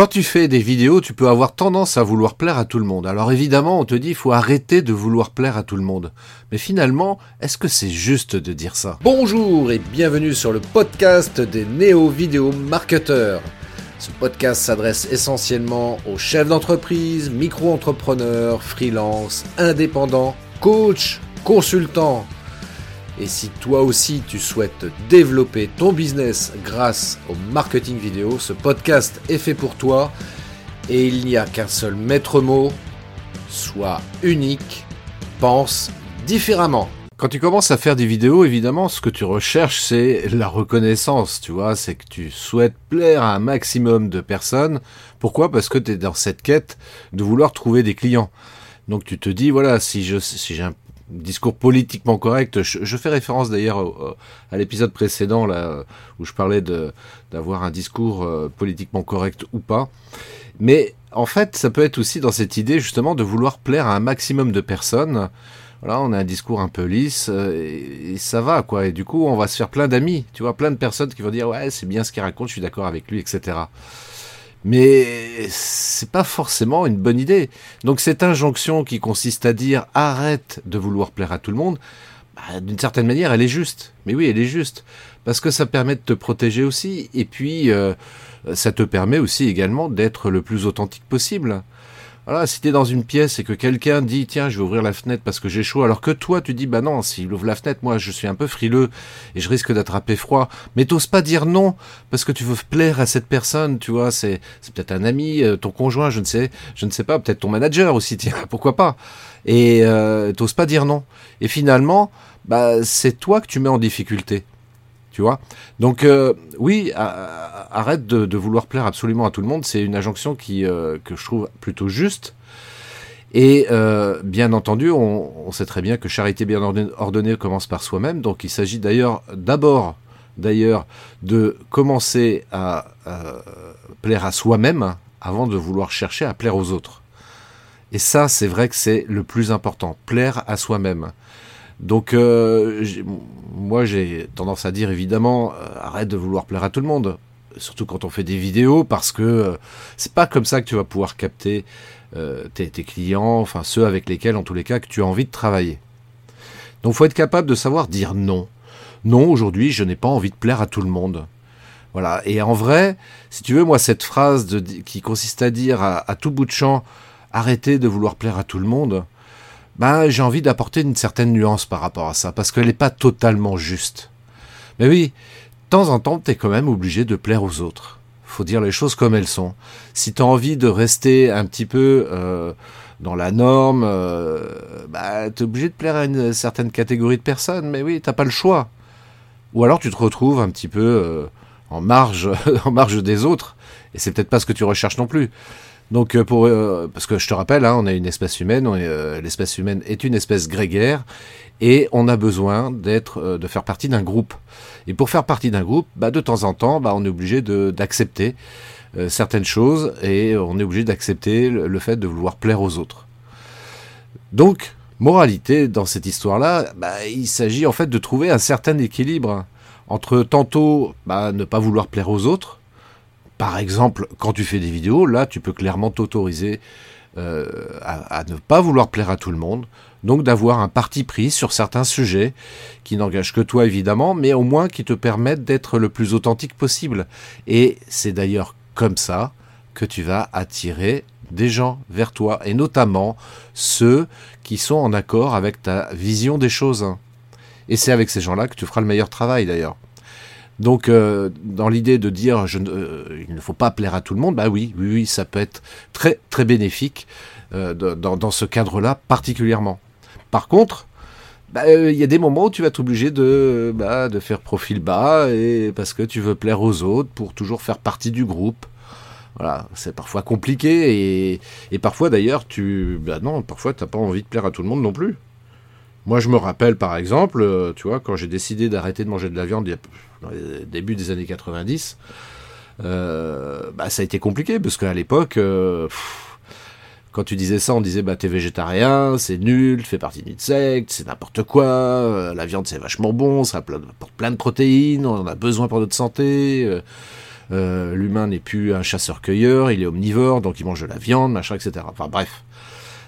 Quand tu fais des vidéos, tu peux avoir tendance à vouloir plaire à tout le monde. Alors évidemment, on te dit il faut arrêter de vouloir plaire à tout le monde. Mais finalement, est-ce que c'est juste de dire ça? Bonjour et bienvenue sur le podcast des néo-vidéo marketeurs. Ce podcast s'adresse essentiellement aux chefs d'entreprise, micro-entrepreneurs, freelance, indépendants, coachs, consultants et si toi aussi tu souhaites développer ton business grâce au marketing vidéo, ce podcast est fait pour toi. Et il n'y a qu'un seul maître mot, sois unique, pense différemment. Quand tu commences à faire des vidéos, évidemment, ce que tu recherches, c'est la reconnaissance, tu vois, c'est que tu souhaites plaire à un maximum de personnes. Pourquoi? Parce que tu es dans cette quête de vouloir trouver des clients. Donc tu te dis, voilà, si je si discours politiquement correct. Je, fais référence d'ailleurs à l'épisode précédent où je parlais d'avoir un discours euh, politiquement correct ou pas. Mais en fait, ça peut être aussi dans cette idée justement de vouloir plaire à un maximum de personnes. Voilà, on a un discours un peu lisse euh, et, ça va quoi. Et du coup, on va se faire plein d'amis, tu vois, plein de personnes qui vont dire ouais, c'est bien ce qu'il raconte, je suis d'accord avec lui, etc. Mais c'est pas forcément une bonne idée. Donc cette injonction qui consiste à dire arrête de vouloir plaire à tout le monde, bah, d'une certaine manière, elle est juste. Mais oui, elle est juste. Parce que ça permet de te protéger aussi. Et puis, euh, ça te permet aussi également d'être le plus authentique possible. Voilà, si t'es dans une pièce et que quelqu'un dit tiens je vais ouvrir la fenêtre parce que j'ai chaud, alors que toi tu dis bah non s'il ouvre la fenêtre moi je suis un peu frileux et je risque d'attraper froid, mais t'oses pas dire non parce que tu veux plaire à cette personne, tu vois c'est c'est peut-être un ami, euh, ton conjoint, je ne sais je ne sais pas, peut-être ton manager aussi tiens pourquoi pas. Et euh, t'oses pas dire non. Et finalement bah c'est toi que tu mets en difficulté tu Donc euh, oui, arrête de, vouloir plaire absolument à tout le monde. C'est une injonction euh, que je trouve plutôt juste. Et euh, bien entendu, on, sait très bien que charité bien ordonnée, commence par soi-même. Donc il s'agit d'ailleurs d'abord, de commencer à plaire à soi-même avant de vouloir chercher à plaire aux autres. Et ça, c'est vrai que c'est le plus important, plaire à soi-même. Donc euh, moi j'ai tendance à dire évidemment euh, arrête de vouloir plaire à tout le monde, surtout quand on fait des vidéos parce que euh, c'est pas comme ça que tu vas pouvoir capter tes, clients, enfin ceux avec lesquels en tous les cas que tu as envie de travailler. Donc faut être capable de savoir dire non. Non, aujourd'hui je n'ai pas envie de plaire à tout le monde. Voilà. Et en vrai, si tu veux, moi cette phrase qui consiste à dire à tout bout de champ arrêtez de vouloir plaire à tout le monde ben, j'ai envie d'apporter une certaine nuance par rapport à ça, parce qu'elle n'est pas totalement juste. Mais oui, de temps en temps, tu es quand même obligé de plaire aux autres. Faut dire les choses comme elles sont. Si tu as envie de rester un petit peu euh, dans la norme, euh, bah, tu es obligé de plaire à une certaine catégorie de personnes, mais oui, t'as pas le choix. Ou alors tu te retrouves un petit peu euh, en marge, en marge des autres, et c'est peut-être pas ce que tu recherches non plus. Donc euh, pour euh, parce que je te rappelle, hein, on est une espèce humaine, euh, l'espèce humaine est une espèce grégaire et on a besoin d'être, de faire partie d'un groupe. Et pour faire partie d'un groupe, bah, de temps en temps, bah, on est obligé d'accepter certaines choses et on est obligé d'accepter le, fait de vouloir plaire aux autres. Donc, moralité dans cette histoire-là, bah, il s'agit en fait de trouver un certain équilibre entre tantôt bah, ne pas vouloir plaire aux autres par exemple, quand tu fais des vidéos, là, tu peux clairement t'autoriser euh, à, ne pas vouloir plaire à tout le monde, donc d'avoir un parti pris sur certains sujets qui n'engagent que toi évidemment, mais au moins qui te permettent d'être le plus authentique possible. Et c'est d'ailleurs comme ça que tu vas attirer des gens vers toi, et notamment ceux qui sont en accord avec ta vision des choses. Et c'est avec ces gens-là que tu feras le meilleur travail d'ailleurs. Donc, euh, dans l'idée de dire je, euh, il ne faut pas plaire à tout le monde, bah oui, oui, oui ça peut être très, très bénéfique euh, dans, ce cadre-là particulièrement. Par contre, bah, il y a des moments où tu vas être obligé de, bah, de faire profil bas et parce que tu veux plaire aux autres pour toujours faire partie du groupe. Voilà, c'est parfois compliqué et, et parfois d'ailleurs tu, bah non, parfois t'as pas envie de plaire à tout le monde non plus. Moi, je me rappelle, par exemple, tu vois, quand j'ai décidé d'arrêter de manger de la viande dans les débuts des années 90, euh, bah, ça a été compliqué parce qu'à l'époque, euh, quand tu disais ça, on disait bah t'es végétarien, c'est nul, tu fais partie d'une secte, c'est n'importe quoi, euh, la viande c'est vachement bon, ça apporte plein de protéines, on en a besoin pour notre santé. l'humain n'est plus un chasseur-cueilleur, il est omnivore, donc il mange de la viande, machin, etc. Enfin bref.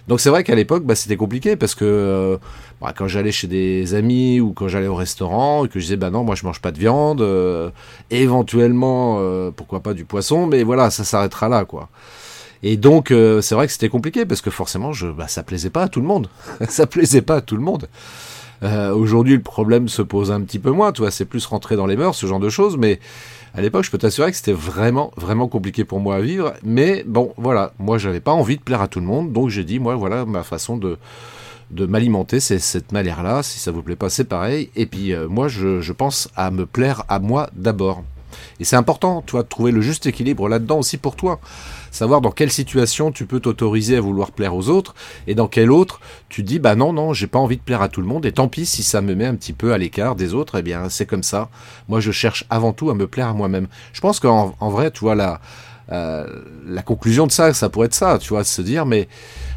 Donc c'est vrai qu'à l'époque, bah, c'était compliqué parce que euh, bah, quand j'allais chez des amis ou quand j'allais au restaurant et que je disais bah non, moi je mange pas de viande, euh, éventuellement euh, pourquoi pas du poisson, mais voilà, ça s'arrêtera là quoi. Et donc c'est vrai que c'était compliqué parce que forcément, je, bah, ça plaisait pas à tout le monde, ça plaisait pas à tout le monde. Aujourd'hui, le problème se pose un petit peu moins, tu vois, c'est plus rentrer dans les mœurs, ce genre de choses, mais à l'époque, je peux t'assurer que c'était vraiment, vraiment compliqué pour moi à vivre. Mais bon, voilà, moi, j'avais pas envie de plaire à tout le monde, donc j'ai dit, moi, voilà, ma façon de de m'alimenter, c'est cette manière-là. Si ça vous plaît pas, c'est pareil. Et puis euh, moi, je, je pense à me plaire à moi d'abord. Et c'est important, toi, de trouver le juste équilibre là-dedans aussi pour toi. Savoir dans quelle situation tu peux t'autoriser à vouloir plaire aux autres et dans quelle autre tu dis bah non non j'ai pas envie de plaire à tout le monde et tant pis si ça me met un petit peu à l'écart des autres eh bien c'est comme ça. Moi je cherche avant tout à me plaire à moi-même. Je pense qu'en en vrai tu vois la euh, conclusion de ça ça pourrait être ça tu vois se dire mais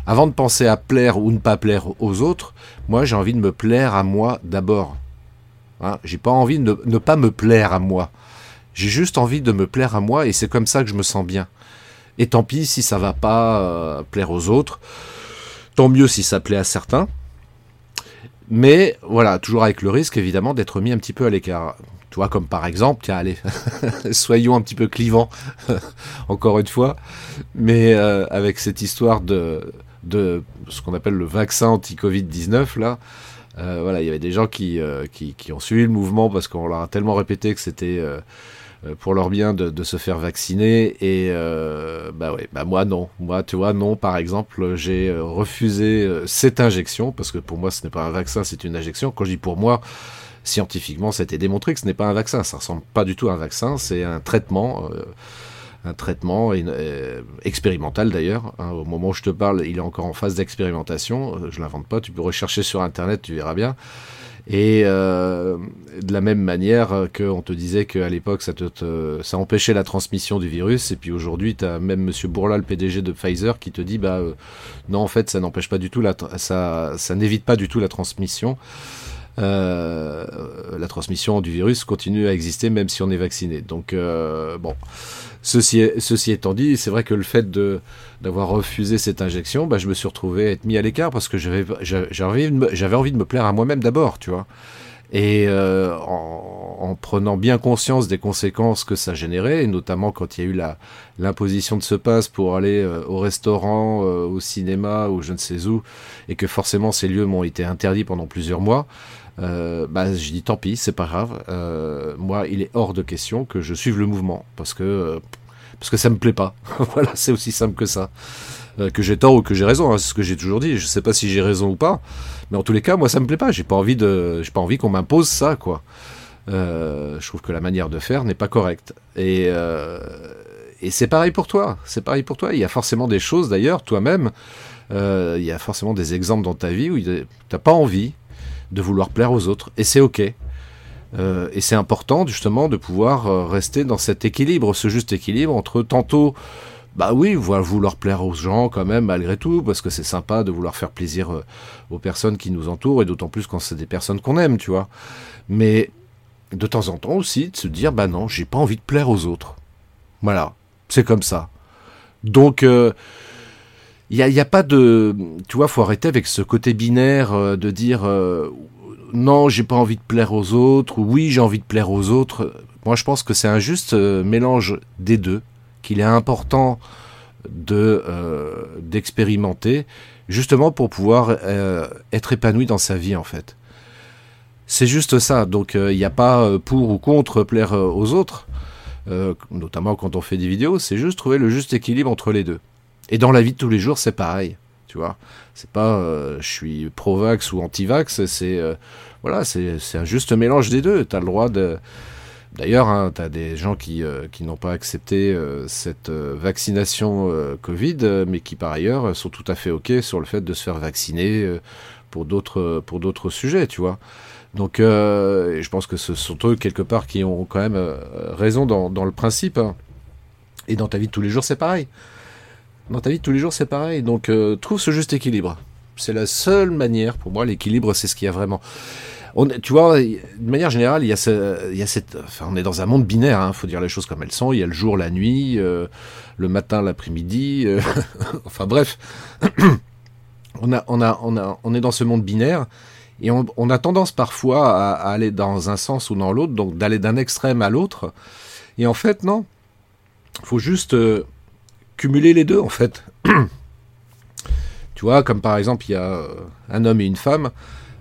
avant de penser à plaire ou ne pas plaire aux autres moi j'ai envie de me plaire à moi d'abord. Hein, j'ai pas envie de ne pas me plaire à moi. J'ai juste envie de me plaire à moi et c'est comme ça que je me sens bien. Et tant pis si ça va pas euh, plaire aux autres. Tant mieux si ça plaît à certains. Mais voilà, toujours avec le risque évidemment d'être mis un petit peu à l'écart. Tu vois, comme par exemple, tiens, allez, soyons un petit peu clivants, encore une fois, mais euh, avec cette histoire de, de ce qu'on appelle le vaccin anti-Covid-19, là, euh, voilà, il y avait des gens qui, qui, ont suivi le mouvement parce qu'on leur a tellement répété que c'était pour leur bien de, se faire vacciner et euh, bah ouais bah moi non moi tu vois non par exemple j'ai euh, refusé cette injection parce que pour moi ce n'est pas un vaccin c'est une injection quand je dis pour moi scientifiquement ça a été démontré que ce n'est pas un vaccin ça ressemble pas du tout à un vaccin c'est un traitement un traitement expérimental d'ailleurs. Hein. au moment où je te parle, il est encore en phase d'expérimentation. Je l'invente pas. Tu peux rechercher sur internet, tu verras bien. Et euh, de la même manière qu'on te disait qu'à l'époque, ça, te, ça empêchait la transmission du virus, et puis aujourd'hui, tu même Monsieur Bourla, le PDG de Pfizer, qui te dit, bah euh, non, en fait, ça n'empêche pas du tout, la, ça, ça n'évite pas du tout la transmission. Euh, la transmission du virus continue à exister même si on est vacciné. Donc euh, bon, ceci, ceci étant dit, c'est vrai que le fait de d'avoir refusé cette injection, bah, je me suis retrouvé à être mis à l'écart parce que j'avais j'avais envie de me plaire à moi-même d'abord, tu vois. Et euh, en, en, prenant bien conscience des conséquences que ça générait, et notamment quand il y a eu la l'imposition de ce passe pour aller euh, au restaurant, euh, au cinéma ou je ne sais où, et que forcément ces lieux m'ont été interdits pendant plusieurs mois, euh, bah, je dis tant pis, c'est pas grave. Euh, moi, il est hors de question que je suive le mouvement parce que euh, parce que ça me plaît pas. voilà, c'est aussi simple que ça. Euh, que j'ai tort ou que j'ai raison, hein, c'est ce que j'ai toujours dit. Je sais pas si j'ai raison ou pas, mais en tous les cas, moi, ça me plaît pas. J'ai pas envie j'ai pas envie qu'on m'impose ça, quoi. je trouve que la manière de faire n'est pas correcte. Et et c'est pareil pour toi. C'est pareil pour toi. Il y a forcément des choses, d'ailleurs, toi-même. il y a forcément des exemples dans ta vie où t'as pas envie de vouloir plaire aux autres. Et c'est ok. Euh, et c'est important justement de pouvoir euh, rester dans cet équilibre, ce juste équilibre entre tantôt, bah oui, vouloir plaire aux gens quand même malgré tout, parce que c'est sympa de vouloir faire plaisir euh, aux personnes qui nous entourent, et d'autant plus quand c'est des personnes qu'on aime, tu vois. Mais de temps en temps aussi, de se dire, bah non, j'ai pas envie de plaire aux autres. Voilà, c'est comme ça. Donc, il n'y a, pas de... Tu vois, faut arrêter avec ce côté binaire de dire non, j'ai pas envie de plaire aux autres, ou oui, j'ai envie de plaire aux autres. Moi, je pense que c'est un juste euh, mélange des deux, qu'il est important de euh, d'expérimenter, justement pour pouvoir euh, être épanoui dans sa vie, en fait. C'est juste ça. Donc, il n'y a pas pour ou contre plaire aux autres, notamment quand on fait des vidéos. C'est juste trouver le juste équilibre entre les deux. Et dans la vie de tous les jours, c'est pareil tu vois? C'est pas euh, je suis pro-vax ou anti-vax, c'est euh, voilà, c'est un juste mélange des deux. Tu as le droit de D'ailleurs, hein, tu as des gens qui, euh, qui n'ont pas accepté cette vaccination Covid, mais qui par ailleurs sont tout à fait OK sur le fait de se faire vacciner pour d'autres sujets, tu vois. Donc, je pense que ce sont eux quelque part qui ont quand même raison dans, le principe. Hein. Et dans ta vie de tous les jours, c'est pareil. Dans ta vie de tous les jours, c'est pareil. Donc, euh, trouve ce juste équilibre. C'est la seule manière, pour moi, l'équilibre, c'est ce qu'il y a vraiment. On, tu vois, de manière générale, il y a, il cette, on est dans un monde binaire, il hein, faut dire les choses comme elles sont. Il y a le jour, la nuit, euh, le matin, l'après-midi, euh, enfin bref, on, est dans ce monde binaire et on, a tendance parfois à, aller dans un sens ou dans l'autre, donc d'aller d'un extrême à l'autre. Et en fait, non, faut juste euh, cumuler les deux, en fait. tu vois, comme par exemple, il y a un homme et une femme.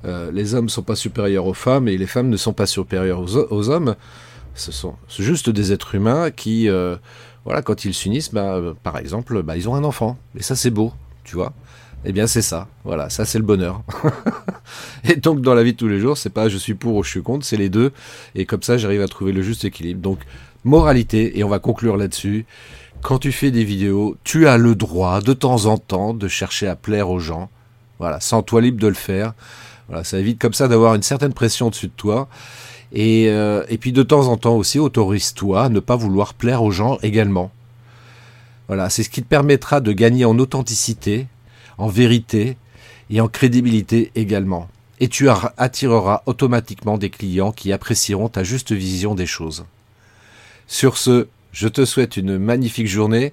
Euh, les hommes ne sont pas supérieurs aux femmes et les femmes ne sont pas supérieures aux, hommes. Ce sont juste des êtres humains qui, euh, voilà, quand ils s'unissent, bah, par exemple, bah, ils ont un enfant. Et ça, c'est beau, tu vois. Eh bien, c'est ça. Voilà, ça, c'est le bonheur. et donc, dans la vie de tous les jours, c'est pas je suis pour ou je suis contre, c'est les deux. Et comme ça, j'arrive à trouver le juste équilibre. Donc, moralité, et on va conclure là-dessus. Quand tu fais des vidéos, tu as le droit, de temps en temps, de chercher à plaire aux gens. Voilà, sans toi libre de le faire. Ça évite comme ça d'avoir une certaine pression au-dessus de toi. Et, euh, et puis de temps en temps aussi, autorise-toi à ne pas vouloir plaire aux gens également. Voilà, c'est ce qui te permettra de gagner en authenticité, en vérité et en crédibilité également. Et tu attireras automatiquement des clients qui apprécieront ta juste vision des choses. Sur ce, je te souhaite une magnifique journée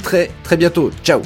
très très bientôt. Ciao